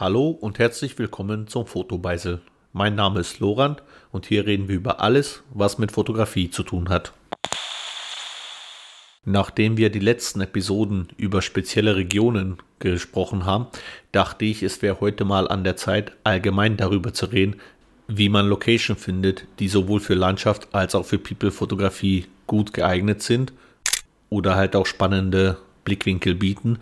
Hallo und herzlich willkommen zum Fotobeisel. Mein Name ist Lorand und hier reden wir über alles, was mit Fotografie zu tun hat. Nachdem wir die letzten Episoden über spezielle Regionen gesprochen haben, dachte ich, es wäre heute mal an der Zeit, allgemein darüber zu reden, wie man Location findet, die sowohl für Landschaft als auch für People-Fotografie gut geeignet sind oder halt auch spannende Blickwinkel bieten,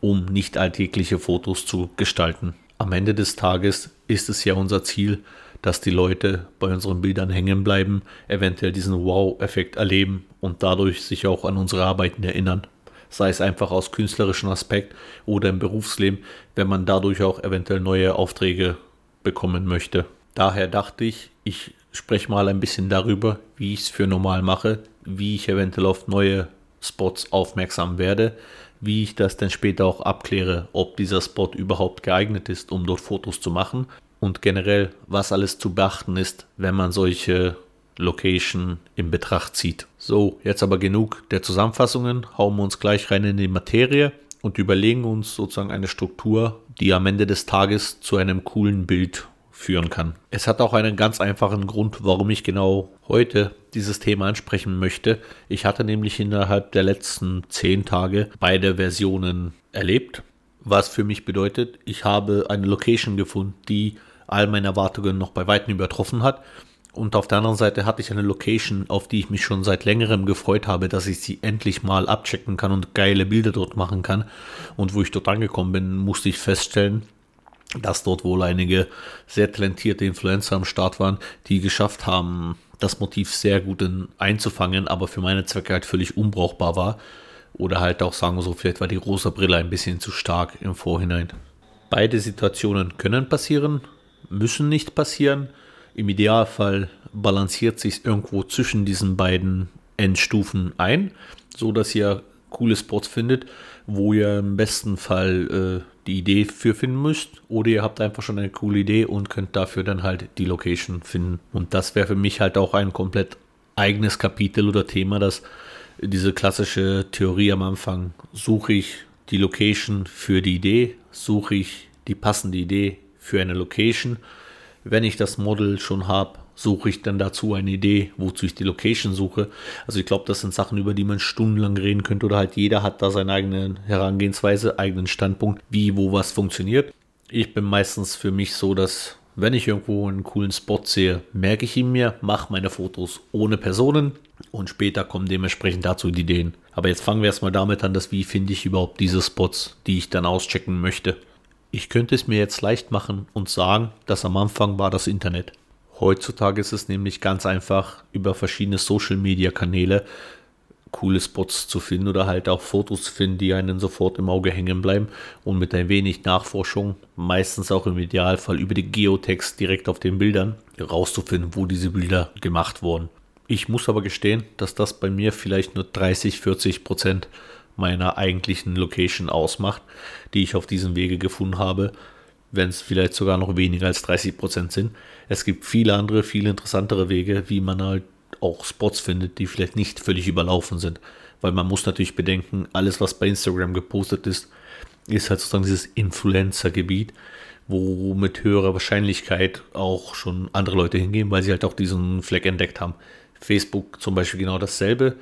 um nicht alltägliche Fotos zu gestalten. Am Ende des Tages ist es ja unser Ziel, dass die Leute bei unseren Bildern hängen bleiben, eventuell diesen Wow-Effekt erleben und dadurch sich auch an unsere Arbeiten erinnern. Sei es einfach aus künstlerischem Aspekt oder im Berufsleben, wenn man dadurch auch eventuell neue Aufträge bekommen möchte. Daher dachte ich, ich spreche mal ein bisschen darüber, wie ich es für normal mache, wie ich eventuell auf neue Spots aufmerksam werde, wie ich das dann später auch abkläre, ob dieser Spot überhaupt geeignet ist, um dort Fotos zu machen und generell, was alles zu beachten ist, wenn man solche Location in Betracht zieht. So, jetzt aber genug der Zusammenfassungen, hauen wir uns gleich rein in die Materie und überlegen uns sozusagen eine Struktur, die am Ende des Tages zu einem coolen Bild führen kann. Es hat auch einen ganz einfachen Grund, warum ich genau heute dieses Thema ansprechen möchte. Ich hatte nämlich innerhalb der letzten zehn Tage beide Versionen erlebt, was für mich bedeutet, ich habe eine Location gefunden, die all meine Erwartungen noch bei weitem übertroffen hat. Und auf der anderen Seite hatte ich eine Location, auf die ich mich schon seit längerem gefreut habe, dass ich sie endlich mal abchecken kann und geile Bilder dort machen kann. Und wo ich dort angekommen bin, musste ich feststellen, dass dort wohl einige sehr talentierte Influencer am Start waren, die geschafft haben, das Motiv sehr gut in, einzufangen, aber für meine Zwecke halt völlig unbrauchbar war. Oder halt auch sagen wir so, vielleicht war die rosa Brille ein bisschen zu stark im Vorhinein. Beide Situationen können passieren, müssen nicht passieren. Im Idealfall balanciert sich irgendwo zwischen diesen beiden Endstufen ein, so dass ihr coole Spots findet, wo ihr im besten Fall äh, die Idee für finden müsst oder ihr habt einfach schon eine coole Idee und könnt dafür dann halt die Location finden. Und das wäre für mich halt auch ein komplett eigenes Kapitel oder Thema, dass diese klassische Theorie am Anfang, suche ich die Location für die Idee, suche ich die passende Idee für eine Location. Wenn ich das Model schon habe, suche ich dann dazu eine Idee, wozu ich die Location suche. Also ich glaube, das sind Sachen, über die man stundenlang reden könnte oder halt jeder hat da seine eigene Herangehensweise, eigenen Standpunkt, wie, wo was funktioniert. Ich bin meistens für mich so, dass wenn ich irgendwo einen coolen Spot sehe, merke ich ihn mir, mache meine Fotos ohne Personen und später kommen dementsprechend dazu die Ideen. Aber jetzt fangen wir erstmal damit an, dass wie finde ich überhaupt diese Spots, die ich dann auschecken möchte. Ich könnte es mir jetzt leicht machen und sagen, dass am Anfang war das Internet. Heutzutage ist es nämlich ganz einfach, über verschiedene Social-Media-Kanäle coole Spots zu finden oder halt auch Fotos zu finden, die einen sofort im Auge hängen bleiben und mit ein wenig Nachforschung, meistens auch im Idealfall über die Geotext direkt auf den Bildern, rauszufinden, wo diese Bilder gemacht wurden. Ich muss aber gestehen, dass das bei mir vielleicht nur 30, 40 Prozent meiner eigentlichen Location ausmacht, die ich auf diesem Wege gefunden habe, wenn es vielleicht sogar noch weniger als 30 Prozent sind. Es gibt viele andere, viel interessantere Wege, wie man halt auch Spots findet, die vielleicht nicht völlig überlaufen sind. Weil man muss natürlich bedenken, alles, was bei Instagram gepostet ist, ist halt sozusagen dieses Influencer-Gebiet, wo mit höherer Wahrscheinlichkeit auch schon andere Leute hingehen, weil sie halt auch diesen Fleck entdeckt haben. Facebook zum Beispiel genau dasselbe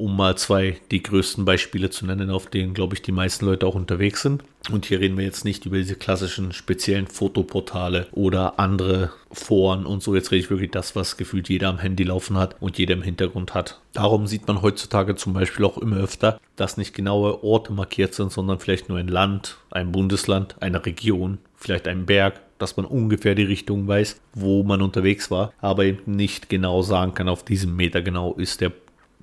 um mal zwei die größten Beispiele zu nennen, auf denen, glaube ich, die meisten Leute auch unterwegs sind. Und hier reden wir jetzt nicht über diese klassischen speziellen Fotoportale oder andere Foren und so. Jetzt rede ich wirklich das, was gefühlt jeder am Handy laufen hat und jeder im Hintergrund hat. Darum sieht man heutzutage zum Beispiel auch immer öfter, dass nicht genaue Orte markiert sind, sondern vielleicht nur ein Land, ein Bundesland, eine Region, vielleicht ein Berg, dass man ungefähr die Richtung weiß, wo man unterwegs war, aber eben nicht genau sagen kann, auf diesem Meter genau ist der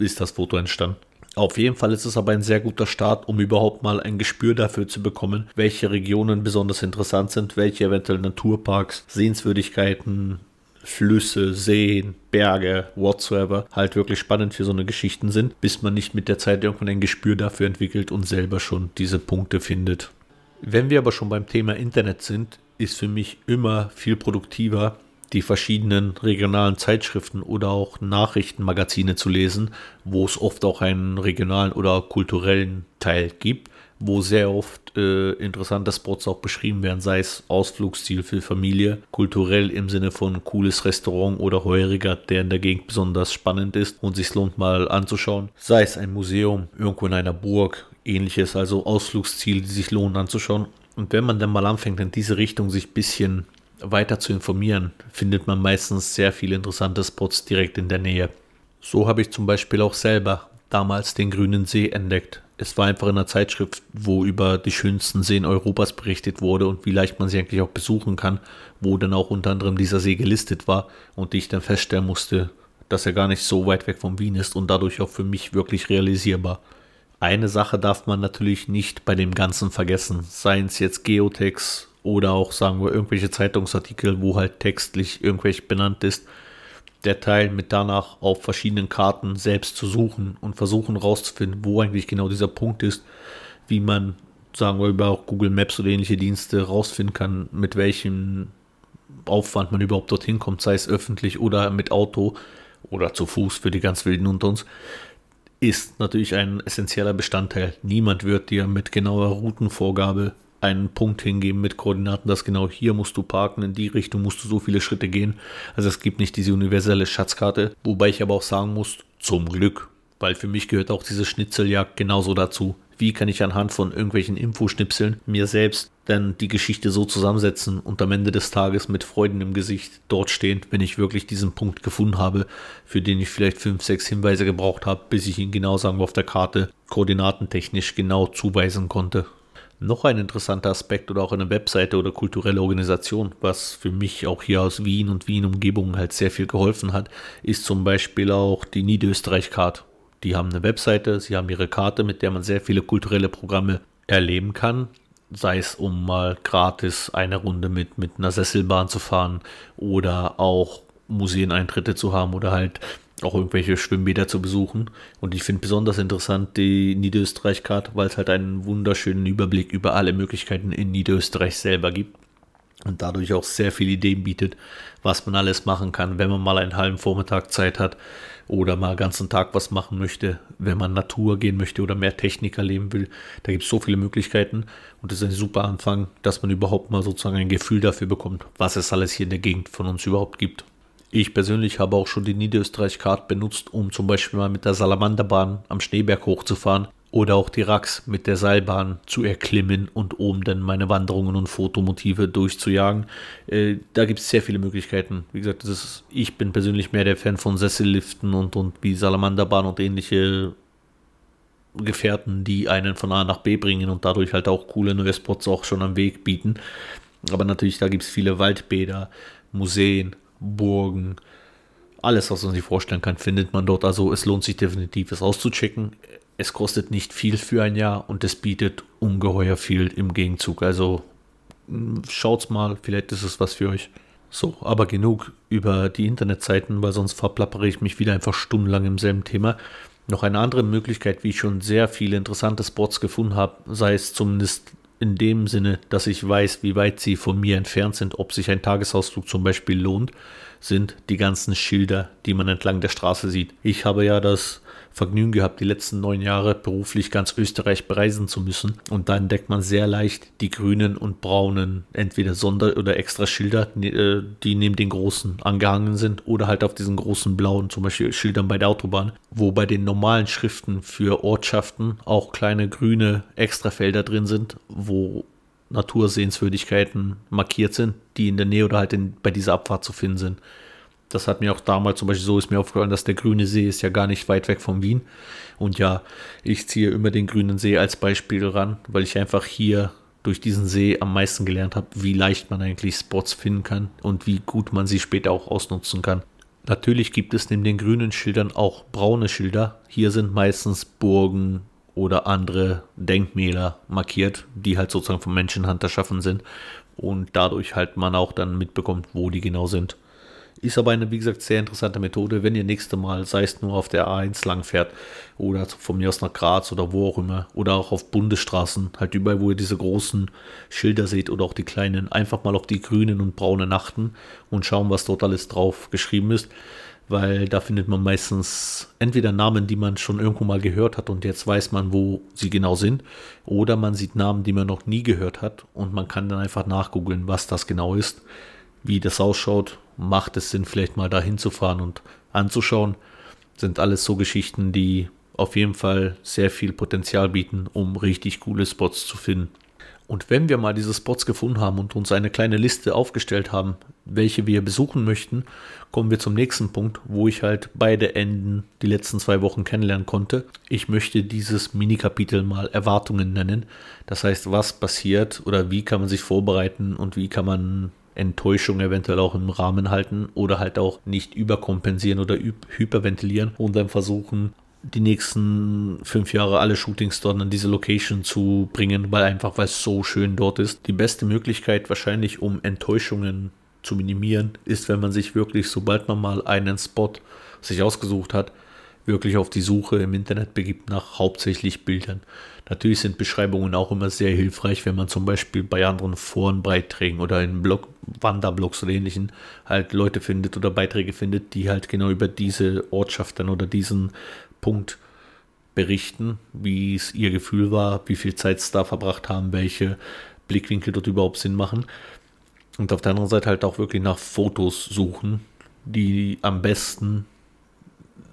ist das Foto entstanden. Auf jeden Fall ist es aber ein sehr guter Start, um überhaupt mal ein Gespür dafür zu bekommen, welche Regionen besonders interessant sind, welche eventuell Naturparks, Sehenswürdigkeiten, Flüsse, Seen, Berge, whatsoever halt wirklich spannend für so eine Geschichten sind, bis man nicht mit der Zeit irgendwann ein Gespür dafür entwickelt und selber schon diese Punkte findet. Wenn wir aber schon beim Thema Internet sind, ist für mich immer viel produktiver, die verschiedenen regionalen Zeitschriften oder auch Nachrichtenmagazine zu lesen, wo es oft auch einen regionalen oder kulturellen Teil gibt, wo sehr oft äh, interessante Spots auch beschrieben werden, sei es Ausflugsziel für Familie, kulturell im Sinne von cooles Restaurant oder Heuriger, der in der Gegend besonders spannend ist und sich lohnt mal anzuschauen, sei es ein Museum, irgendwo in einer Burg, ähnliches, also Ausflugsziele, die sich lohnen anzuschauen. Und wenn man dann mal anfängt, in diese Richtung sich ein bisschen weiter zu informieren, findet man meistens sehr viele interessante Spots direkt in der Nähe. So habe ich zum Beispiel auch selber damals den Grünen See entdeckt. Es war einfach in einer Zeitschrift, wo über die schönsten Seen Europas berichtet wurde und wie leicht man sie eigentlich auch besuchen kann, wo dann auch unter anderem dieser See gelistet war und ich dann feststellen musste, dass er gar nicht so weit weg von Wien ist und dadurch auch für mich wirklich realisierbar. Eine Sache darf man natürlich nicht bei dem Ganzen vergessen, seien es jetzt Geotex oder auch sagen wir irgendwelche Zeitungsartikel, wo halt textlich irgendwelch benannt ist der Teil mit danach auf verschiedenen Karten selbst zu suchen und versuchen rauszufinden, wo eigentlich genau dieser Punkt ist, wie man, sagen wir über Google Maps oder ähnliche Dienste rausfinden kann, mit welchem Aufwand man überhaupt dorthin kommt, sei es öffentlich oder mit Auto oder zu Fuß für die ganz Wilden unter uns, ist natürlich ein essentieller Bestandteil. Niemand wird dir mit genauer Routenvorgabe einen Punkt hingeben mit Koordinaten, dass genau hier musst du parken, in die Richtung musst du so viele Schritte gehen. Also es gibt nicht diese universelle Schatzkarte, wobei ich aber auch sagen muss, zum Glück, weil für mich gehört auch diese Schnitzeljagd genauso dazu. Wie kann ich anhand von irgendwelchen Infoschnipseln mir selbst dann die Geschichte so zusammensetzen und am Ende des Tages mit Freuden im Gesicht dort stehen, wenn ich wirklich diesen Punkt gefunden habe, für den ich vielleicht fünf, sechs Hinweise gebraucht habe, bis ich ihn genau sagen wir auf der Karte koordinatentechnisch genau zuweisen konnte. Noch ein interessanter Aspekt oder auch eine Webseite oder kulturelle Organisation, was für mich auch hier aus Wien und Wien-Umgebung halt sehr viel geholfen hat, ist zum Beispiel auch die Niederösterreich-Card. Die haben eine Webseite, sie haben ihre Karte, mit der man sehr viele kulturelle Programme erleben kann. Sei es, um mal gratis eine Runde mit, mit einer Sesselbahn zu fahren oder auch Museeneintritte zu haben oder halt auch irgendwelche Schwimmbäder zu besuchen. Und ich finde besonders interessant die Niederösterreich-Karte, weil es halt einen wunderschönen Überblick über alle Möglichkeiten in Niederösterreich selber gibt. Und dadurch auch sehr viele Ideen bietet, was man alles machen kann, wenn man mal einen halben Vormittag Zeit hat oder mal den ganzen Tag was machen möchte, wenn man Natur gehen möchte oder mehr Technik erleben will. Da gibt es so viele Möglichkeiten und das ist ein super Anfang, dass man überhaupt mal sozusagen ein Gefühl dafür bekommt, was es alles hier in der Gegend von uns überhaupt gibt. Ich persönlich habe auch schon die Niederösterreich-Card benutzt, um zum Beispiel mal mit der Salamanderbahn am Schneeberg hochzufahren oder auch die Rax mit der Seilbahn zu erklimmen und oben dann meine Wanderungen und Fotomotive durchzujagen. Äh, da gibt es sehr viele Möglichkeiten. Wie gesagt, ist, ich bin persönlich mehr der Fan von Sesselliften und, und wie Salamanderbahn und ähnliche Gefährten, die einen von A nach B bringen und dadurch halt auch coole neue Spots auch schon am Weg bieten. Aber natürlich, da gibt es viele Waldbäder, Museen, Burgen, alles, was man sich vorstellen kann, findet man dort. Also es lohnt sich definitiv, es auszuchecken. Es kostet nicht viel für ein Jahr und es bietet ungeheuer viel im Gegenzug. Also hm, schaut's mal, vielleicht ist es was für euch. So, aber genug über die Internetseiten, weil sonst verplappere ich mich wieder einfach stundenlang im selben Thema. Noch eine andere Möglichkeit, wie ich schon sehr viele interessante Spots gefunden habe, sei es zumindest in dem Sinne, dass ich weiß, wie weit sie von mir entfernt sind, ob sich ein Tagesausflug zum Beispiel lohnt, sind die ganzen Schilder, die man entlang der Straße sieht. Ich habe ja das Vergnügen gehabt, die letzten neun Jahre beruflich ganz Österreich bereisen zu müssen. Und da entdeckt man sehr leicht die grünen und braunen, entweder Sonder- oder extra Schilder, äh, die neben den großen angehangen sind oder halt auf diesen großen blauen, zum Beispiel Schildern bei der Autobahn, wo bei den normalen Schriften für Ortschaften auch kleine grüne Extrafelder drin sind, wo Natursehenswürdigkeiten markiert sind, die in der Nähe oder halt in, bei dieser Abfahrt zu finden sind. Das hat mir auch damals zum Beispiel so ist mir aufgefallen, dass der grüne See ist ja gar nicht weit weg von Wien. Und ja, ich ziehe immer den grünen See als Beispiel ran, weil ich einfach hier durch diesen See am meisten gelernt habe, wie leicht man eigentlich Spots finden kann und wie gut man sie später auch ausnutzen kann. Natürlich gibt es neben den grünen Schildern auch braune Schilder. Hier sind meistens Burgen oder andere Denkmäler markiert, die halt sozusagen von Menschenhand erschaffen sind und dadurch halt man auch dann mitbekommt, wo die genau sind. Ist aber eine, wie gesagt, sehr interessante Methode, wenn ihr nächste Mal, sei es nur auf der A1 lang fährt oder von mir aus nach Graz oder wo auch immer oder auch auf Bundesstraßen, halt überall, wo ihr diese großen Schilder seht oder auch die kleinen, einfach mal auf die grünen und braunen achten und schauen, was dort alles drauf geschrieben ist. weil da findet man meistens entweder Namen, die man schon irgendwo mal gehört hat und jetzt weiß man, wo sie genau sind, oder man sieht Namen, die man noch nie gehört hat und man kann dann einfach nachgoogeln, was das genau ist, wie das ausschaut. Macht es Sinn, vielleicht mal da hinzufahren und anzuschauen. Sind alles so Geschichten, die auf jeden Fall sehr viel Potenzial bieten, um richtig coole Spots zu finden. Und wenn wir mal diese Spots gefunden haben und uns eine kleine Liste aufgestellt haben, welche wir besuchen möchten, kommen wir zum nächsten Punkt, wo ich halt beide Enden die letzten zwei Wochen kennenlernen konnte. Ich möchte dieses Mini-Kapitel mal Erwartungen nennen. Das heißt, was passiert oder wie kann man sich vorbereiten und wie kann man Enttäuschung eventuell auch im Rahmen halten oder halt auch nicht überkompensieren oder hyperventilieren und dann versuchen, die nächsten fünf Jahre alle Shootings dort an diese Location zu bringen, weil einfach, weil es so schön dort ist. Die beste Möglichkeit wahrscheinlich, um Enttäuschungen zu minimieren, ist, wenn man sich wirklich, sobald man mal einen Spot sich ausgesucht hat, wirklich auf die Suche im Internet begibt nach hauptsächlich Bildern. Natürlich sind Beschreibungen auch immer sehr hilfreich, wenn man zum Beispiel bei anderen Forenbeiträgen oder in Blog, Wanderblogs oder ähnlichen halt Leute findet oder Beiträge findet, die halt genau über diese Ortschaft dann oder diesen Punkt berichten, wie es ihr Gefühl war, wie viel Zeit sie da verbracht haben, welche Blickwinkel dort überhaupt Sinn machen. Und auf der anderen Seite halt auch wirklich nach Fotos suchen, die am besten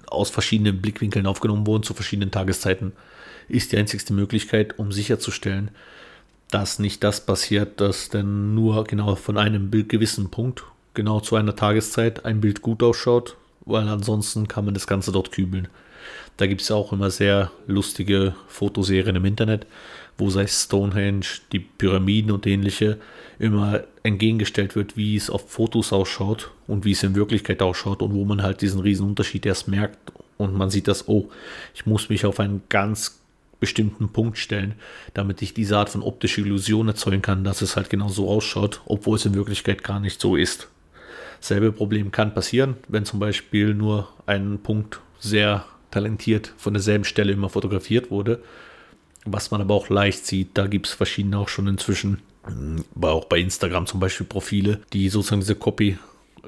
aus verschiedenen Blickwinkeln aufgenommen wurden zu verschiedenen Tageszeiten, ist die einzigste Möglichkeit, um sicherzustellen, dass nicht das passiert, dass dann nur genau von einem gewissen Punkt, genau zu einer Tageszeit, ein Bild gut ausschaut, weil ansonsten kann man das Ganze dort kübeln. Da gibt es auch immer sehr lustige Fotoserien im Internet, wo sei Stonehenge, die Pyramiden und ähnliche immer entgegengestellt wird, wie es auf Fotos ausschaut und wie es in Wirklichkeit ausschaut und wo man halt diesen riesen Unterschied erst merkt und man sieht das, oh, ich muss mich auf einen ganz bestimmten Punkt stellen, damit ich diese Art von optischer Illusion erzeugen kann, dass es halt genau so ausschaut, obwohl es in Wirklichkeit gar nicht so ist. Selbe Problem kann passieren, wenn zum Beispiel nur ein Punkt sehr talentiert von derselben Stelle immer fotografiert wurde. Was man aber auch leicht sieht, da gibt es verschiedene auch schon inzwischen, aber auch bei Instagram zum Beispiel Profile, die sozusagen diese Copy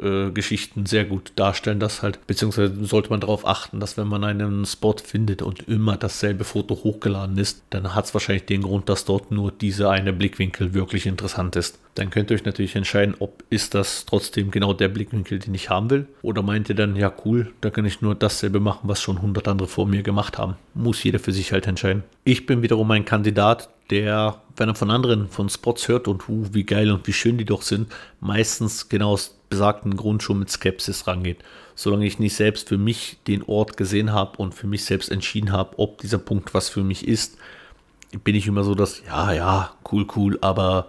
äh, Geschichten sehr gut darstellen, das halt, beziehungsweise sollte man darauf achten, dass wenn man einen Spot findet und immer dasselbe Foto hochgeladen ist, dann hat es wahrscheinlich den Grund, dass dort nur dieser eine Blickwinkel wirklich interessant ist. Dann könnt ihr euch natürlich entscheiden, ob ist das trotzdem genau der Blickwinkel, den ich haben will, oder meint ihr dann, ja cool, da kann ich nur dasselbe machen, was schon 100 andere vor mir gemacht haben. Muss jeder für sich halt entscheiden. Ich bin wiederum ein Kandidat, der, wenn er von anderen von Spots hört und uh, wie geil und wie schön die doch sind, meistens genau aus besagten Grund schon mit Skepsis rangeht. Solange ich nicht selbst für mich den Ort gesehen habe und für mich selbst entschieden habe, ob dieser Punkt was für mich ist, bin ich immer so, dass, ja, ja, cool, cool, aber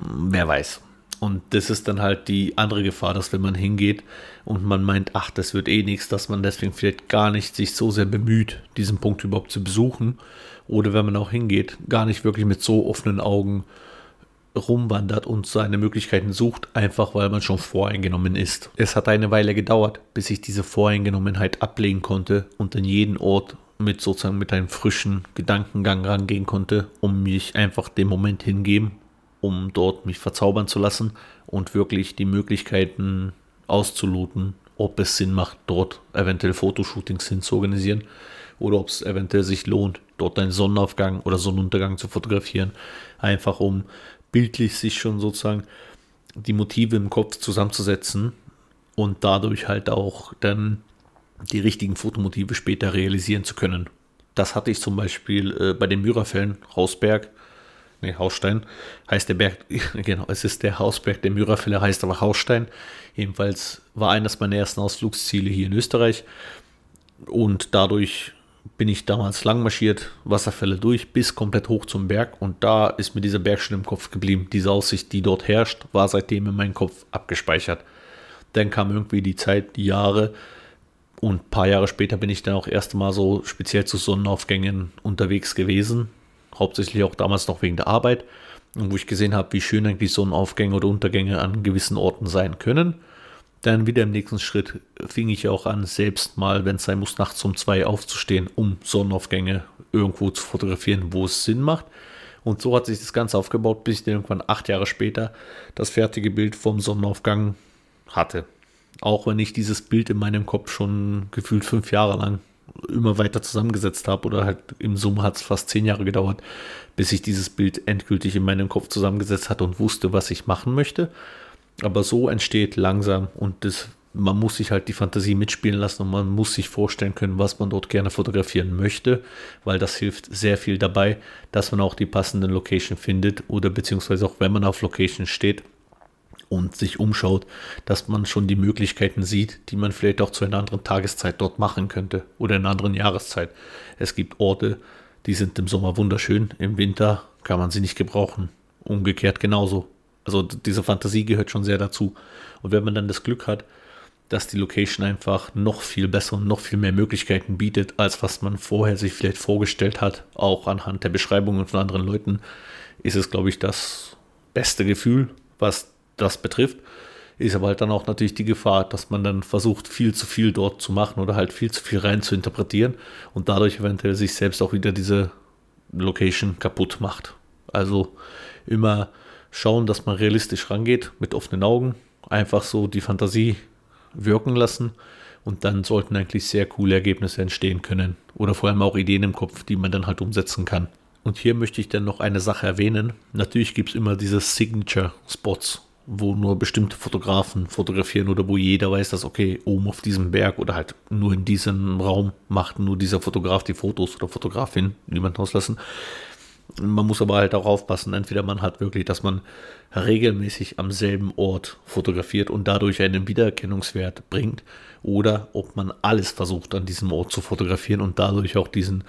hm, wer weiß. Und das ist dann halt die andere Gefahr, dass wenn man hingeht und man meint, ach, das wird eh nichts, dass man deswegen vielleicht gar nicht sich so sehr bemüht, diesen Punkt überhaupt zu besuchen. Oder wenn man auch hingeht, gar nicht wirklich mit so offenen Augen rumwandert und seine Möglichkeiten sucht, einfach weil man schon voreingenommen ist. Es hat eine Weile gedauert, bis ich diese Voreingenommenheit ablegen konnte und an jeden Ort mit sozusagen mit einem frischen Gedankengang rangehen konnte, um mich einfach dem Moment hingeben, um dort mich verzaubern zu lassen und wirklich die Möglichkeiten auszuloten, ob es Sinn macht, dort eventuell Fotoshootings hin zu organisieren oder ob es eventuell sich lohnt, dort einen Sonnenaufgang oder Sonnenuntergang zu fotografieren, einfach um bildlich sich schon sozusagen die Motive im Kopf zusammenzusetzen und dadurch halt auch dann die richtigen Fotomotive später realisieren zu können. Das hatte ich zum Beispiel äh, bei den Myrafällen, Hausberg, ne, Hausstein, heißt der Berg, genau, es ist der Hausberg der Myrafälle, heißt aber Hausstein. Jedenfalls war eines meiner ersten Ausflugsziele hier in Österreich und dadurch bin ich damals lang marschiert, Wasserfälle durch, bis komplett hoch zum Berg und da ist mir dieser Berg schon im Kopf geblieben. Diese Aussicht, die dort herrscht, war seitdem in meinem Kopf abgespeichert. Dann kam irgendwie die Zeit, die Jahre und ein paar Jahre später bin ich dann auch erst mal so speziell zu Sonnenaufgängen unterwegs gewesen. Hauptsächlich auch damals noch wegen der Arbeit. Und wo ich gesehen habe, wie schön eigentlich Sonnenaufgänge oder Untergänge an gewissen Orten sein können. Dann wieder im nächsten Schritt fing ich auch an, selbst mal, wenn es sein muss, nachts um zwei aufzustehen, um Sonnenaufgänge irgendwo zu fotografieren, wo es Sinn macht. Und so hat sich das Ganze aufgebaut, bis ich dann irgendwann acht Jahre später das fertige Bild vom Sonnenaufgang hatte. Auch wenn ich dieses Bild in meinem Kopf schon gefühlt fünf Jahre lang immer weiter zusammengesetzt habe oder halt im Summe hat es fast zehn Jahre gedauert, bis ich dieses Bild endgültig in meinem Kopf zusammengesetzt hatte und wusste, was ich machen möchte. Aber so entsteht langsam und das, man muss sich halt die Fantasie mitspielen lassen und man muss sich vorstellen können, was man dort gerne fotografieren möchte, weil das hilft sehr viel dabei, dass man auch die passenden Location findet oder beziehungsweise auch wenn man auf Location steht, und sich umschaut, dass man schon die Möglichkeiten sieht, die man vielleicht auch zu einer anderen Tageszeit dort machen könnte oder in einer anderen Jahreszeit. Es gibt Orte, die sind im Sommer wunderschön, im Winter kann man sie nicht gebrauchen. Umgekehrt genauso. Also diese Fantasie gehört schon sehr dazu. Und wenn man dann das Glück hat, dass die Location einfach noch viel besser und noch viel mehr Möglichkeiten bietet, als was man vorher sich vielleicht vorgestellt hat, auch anhand der Beschreibungen von anderen Leuten, ist es, glaube ich, das beste Gefühl, was das betrifft. Ist aber halt dann auch natürlich die Gefahr, dass man dann versucht, viel zu viel dort zu machen oder halt viel zu viel rein zu interpretieren und dadurch eventuell sich selbst auch wieder diese Location kaputt macht. Also immer schauen, dass man realistisch rangeht, mit offenen Augen, einfach so die Fantasie wirken lassen und dann sollten eigentlich sehr coole Ergebnisse entstehen können oder vor allem auch Ideen im Kopf, die man dann halt umsetzen kann. Und hier möchte ich dann noch eine Sache erwähnen. Natürlich gibt es immer diese Signature Spots wo nur bestimmte Fotografen fotografieren oder wo jeder weiß, dass, okay, oben auf diesem Berg oder halt nur in diesem Raum macht nur dieser Fotograf die Fotos oder Fotografin, niemand auslassen. Man muss aber halt auch aufpassen, entweder man hat wirklich, dass man regelmäßig am selben Ort fotografiert und dadurch einen Wiedererkennungswert bringt, oder ob man alles versucht an diesem Ort zu fotografieren und dadurch auch diesen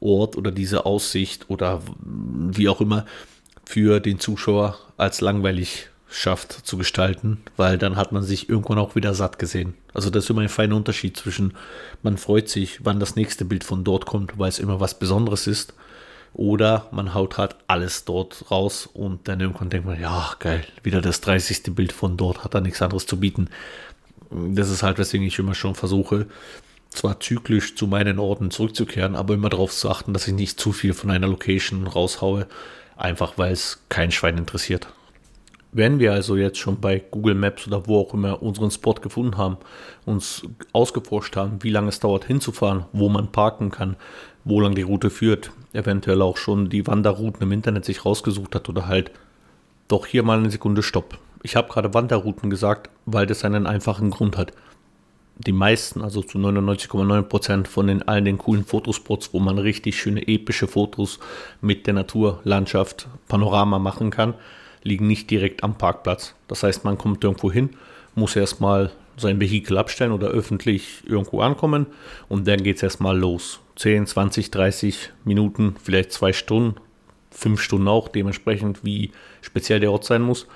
Ort oder diese Aussicht oder wie auch immer für den Zuschauer als langweilig schafft zu gestalten, weil dann hat man sich irgendwann auch wieder satt gesehen. Also das ist immer ein feiner Unterschied zwischen, man freut sich, wann das nächste Bild von dort kommt, weil es immer was Besonderes ist, oder man haut halt alles dort raus und dann irgendwann denkt man, ja, geil, wieder das 30. Bild von dort, hat da nichts anderes zu bieten. Das ist halt, weswegen ich immer schon versuche, zwar zyklisch zu meinen Orten zurückzukehren, aber immer darauf zu achten, dass ich nicht zu viel von einer Location raushaue, einfach weil es kein Schwein interessiert. Wenn wir also jetzt schon bei Google Maps oder wo auch immer unseren Spot gefunden haben, uns ausgeforscht haben, wie lange es dauert hinzufahren, wo man parken kann, wo lang die Route führt, eventuell auch schon die Wanderrouten im Internet sich rausgesucht hat oder halt doch hier mal eine Sekunde Stopp. Ich habe gerade Wanderrouten gesagt, weil das einen einfachen Grund hat. Die meisten, also zu 99,9% von den allen den coolen Fotospots, wo man richtig schöne epische Fotos mit der Natur, Landschaft, Panorama machen kann, liegen nicht direkt am Parkplatz. Das heißt, man kommt irgendwo hin, muss erstmal sein Vehikel abstellen oder öffentlich irgendwo ankommen und dann geht es erstmal los. 10, 20, 30 Minuten, vielleicht zwei Stunden, fünf Stunden auch, dementsprechend wie speziell der Ort sein muss,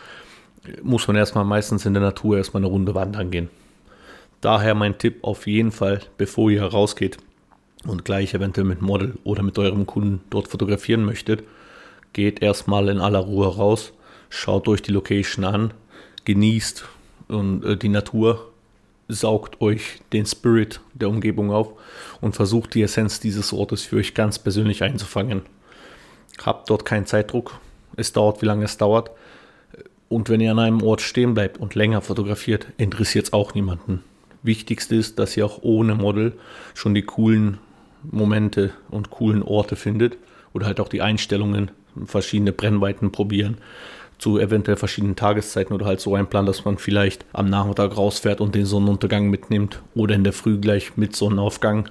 muss man erstmal meistens in der Natur erstmal eine Runde wandern gehen. Daher mein Tipp auf jeden Fall, bevor ihr rausgeht und gleich eventuell mit Model oder mit eurem Kunden dort fotografieren möchtet, geht erstmal in aller Ruhe raus, schaut euch die Location an, genießt und äh, die Natur, saugt euch den Spirit der Umgebung auf und versucht die Essenz dieses Ortes für euch ganz persönlich einzufangen. Habt dort keinen Zeitdruck, es dauert, wie lange es dauert. Und wenn ihr an einem Ort stehen bleibt und länger fotografiert, interessiert es auch niemanden. Wichtigste ist, dass ihr auch ohne Model schon die coolen Momente und coolen Orte findet oder halt auch die Einstellungen, verschiedene Brennweiten probieren zu eventuell verschiedenen Tageszeiten oder halt so ein Plan, dass man vielleicht am Nachmittag rausfährt und den Sonnenuntergang mitnimmt oder in der Früh gleich mit Sonnenaufgang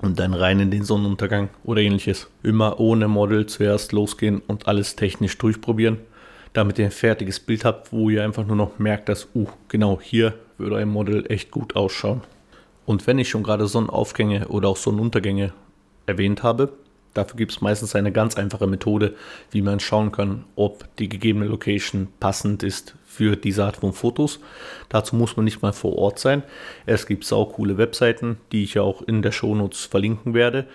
und dann rein in den Sonnenuntergang oder ähnliches. Immer ohne Model zuerst losgehen und alles technisch durchprobieren, damit ihr ein fertiges Bild habt, wo ihr einfach nur noch merkt, dass, uh, genau hier würde ein Model echt gut ausschauen. Und wenn ich schon gerade Sonnenaufgänge oder auch Sonnenuntergänge erwähnt habe, Dafür gibt es meistens eine ganz einfache Methode, wie man schauen kann, ob die gegebene Location passend ist für diese Art von Fotos. Dazu muss man nicht mal vor Ort sein. Es gibt sau coole Webseiten, die ich auch in der Shownotes verlinken werde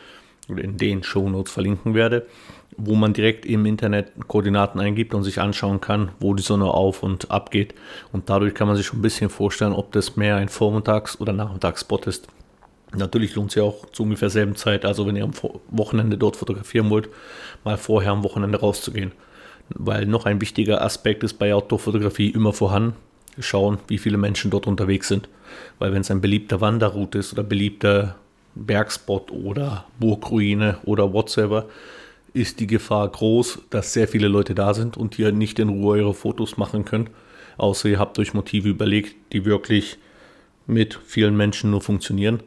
oder in den Shownotes verlinken werde, wo man direkt im Internet Koordinaten eingibt und sich anschauen kann, wo die Sonne auf und ab geht. Und dadurch kann man sich schon ein bisschen vorstellen, ob das mehr ein Vormittags- oder Nachmittagsspot ist. Natürlich lohnt es sich auch zu ungefähr selben Zeit, also wenn ihr am Wochenende dort fotografieren wollt, mal vorher am Wochenende rauszugehen. Weil noch ein wichtiger Aspekt ist bei Outdoor-Fotografie immer vorhanden. schauen, wie viele Menschen dort unterwegs sind. Weil wenn es ein beliebter Wanderroute ist oder beliebter Bergspot oder Burgruine oder whatsoever, ist die Gefahr groß, dass sehr viele Leute da sind und ihr nicht in Ruhe eure Fotos machen könnt. Außer ihr habt euch Motive überlegt, die wirklich mit vielen Menschen nur funktionieren,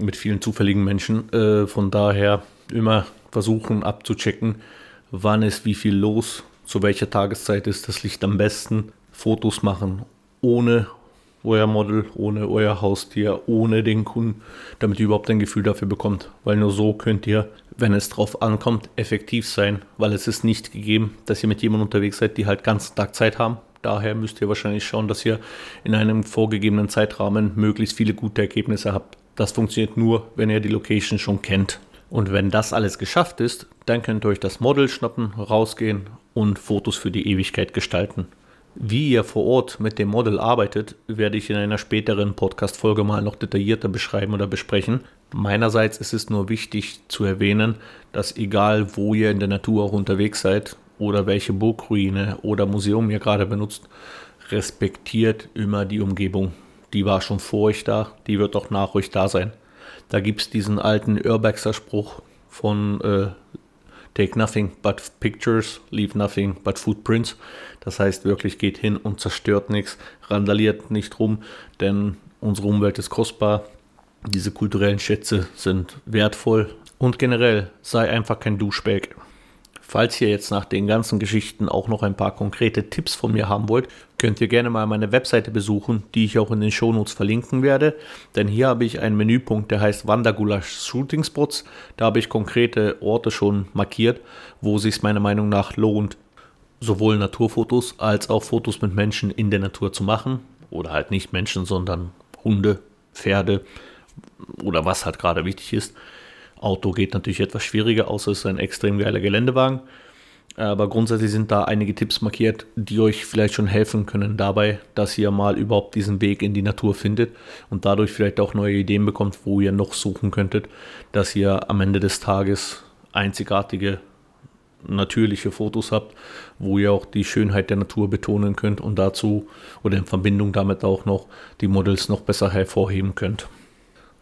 mit vielen zufälligen Menschen. Äh, von daher immer versuchen abzuchecken, wann ist wie viel los, zu welcher Tageszeit ist das Licht am besten. Fotos machen ohne euer Model, ohne euer Haustier, ohne den Kunden, damit ihr überhaupt ein Gefühl dafür bekommt. Weil nur so könnt ihr, wenn es drauf ankommt, effektiv sein, weil es ist nicht gegeben, dass ihr mit jemandem unterwegs seid, die halt ganzen Tag Zeit haben. Daher müsst ihr wahrscheinlich schauen, dass ihr in einem vorgegebenen Zeitrahmen möglichst viele gute Ergebnisse habt. Das funktioniert nur, wenn ihr die Location schon kennt. Und wenn das alles geschafft ist, dann könnt ihr euch das Model schnappen, rausgehen und Fotos für die Ewigkeit gestalten. Wie ihr vor Ort mit dem Model arbeitet, werde ich in einer späteren Podcast-Folge mal noch detaillierter beschreiben oder besprechen. Meinerseits ist es nur wichtig zu erwähnen, dass egal wo ihr in der Natur auch unterwegs seid oder welche Burgruine oder Museum ihr gerade benutzt, respektiert immer die Umgebung. Die war schon vor euch da, die wird auch nach euch da sein. Da gibt es diesen alten Urbexer Spruch von äh, Take nothing but pictures, leave nothing but footprints. Das heißt wirklich, geht hin und zerstört nichts, randaliert nicht rum, denn unsere Umwelt ist kostbar. Diese kulturellen Schätze sind wertvoll und generell sei einfach kein Duschbag. Falls ihr jetzt nach den ganzen Geschichten auch noch ein paar konkrete Tipps von mir haben wollt, könnt ihr gerne mal meine Webseite besuchen, die ich auch in den Shownotes verlinken werde. Denn hier habe ich einen Menüpunkt, der heißt Wandergulasch Shooting Spots. Da habe ich konkrete Orte schon markiert, wo es sich meiner Meinung nach lohnt, sowohl Naturfotos als auch Fotos mit Menschen in der Natur zu machen. Oder halt nicht Menschen, sondern Hunde, Pferde oder was halt gerade wichtig ist. Auto geht natürlich etwas schwieriger, außer es ist ein extrem geiler Geländewagen. Aber grundsätzlich sind da einige Tipps markiert, die euch vielleicht schon helfen können dabei, dass ihr mal überhaupt diesen Weg in die Natur findet und dadurch vielleicht auch neue Ideen bekommt, wo ihr noch suchen könntet, dass ihr am Ende des Tages einzigartige, natürliche Fotos habt, wo ihr auch die Schönheit der Natur betonen könnt und dazu oder in Verbindung damit auch noch die Models noch besser hervorheben könnt.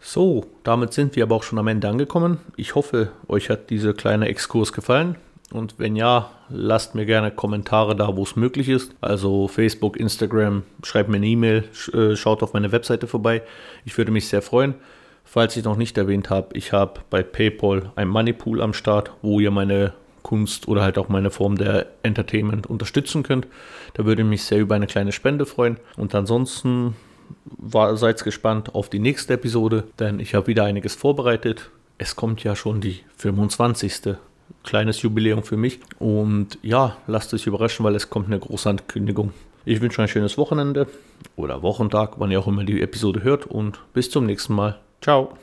So, damit sind wir aber auch schon am Ende angekommen. Ich hoffe, euch hat dieser kleine Exkurs gefallen. Und wenn ja, lasst mir gerne Kommentare da, wo es möglich ist. Also Facebook, Instagram, schreibt mir eine E-Mail, äh, schaut auf meine Webseite vorbei. Ich würde mich sehr freuen. Falls ich noch nicht erwähnt habe, ich habe bei PayPal ein Moneypool am Start, wo ihr meine Kunst oder halt auch meine Form der Entertainment unterstützen könnt. Da würde ich mich sehr über eine kleine Spende freuen. Und ansonsten war, seid gespannt auf die nächste Episode, denn ich habe wieder einiges vorbereitet. Es kommt ja schon die 25. Kleines Jubiläum für mich. Und ja, lasst euch überraschen, weil es kommt eine große Ankündigung. Ich wünsche ein schönes Wochenende oder Wochentag, wann ihr auch immer die Episode hört. Und bis zum nächsten Mal. Ciao.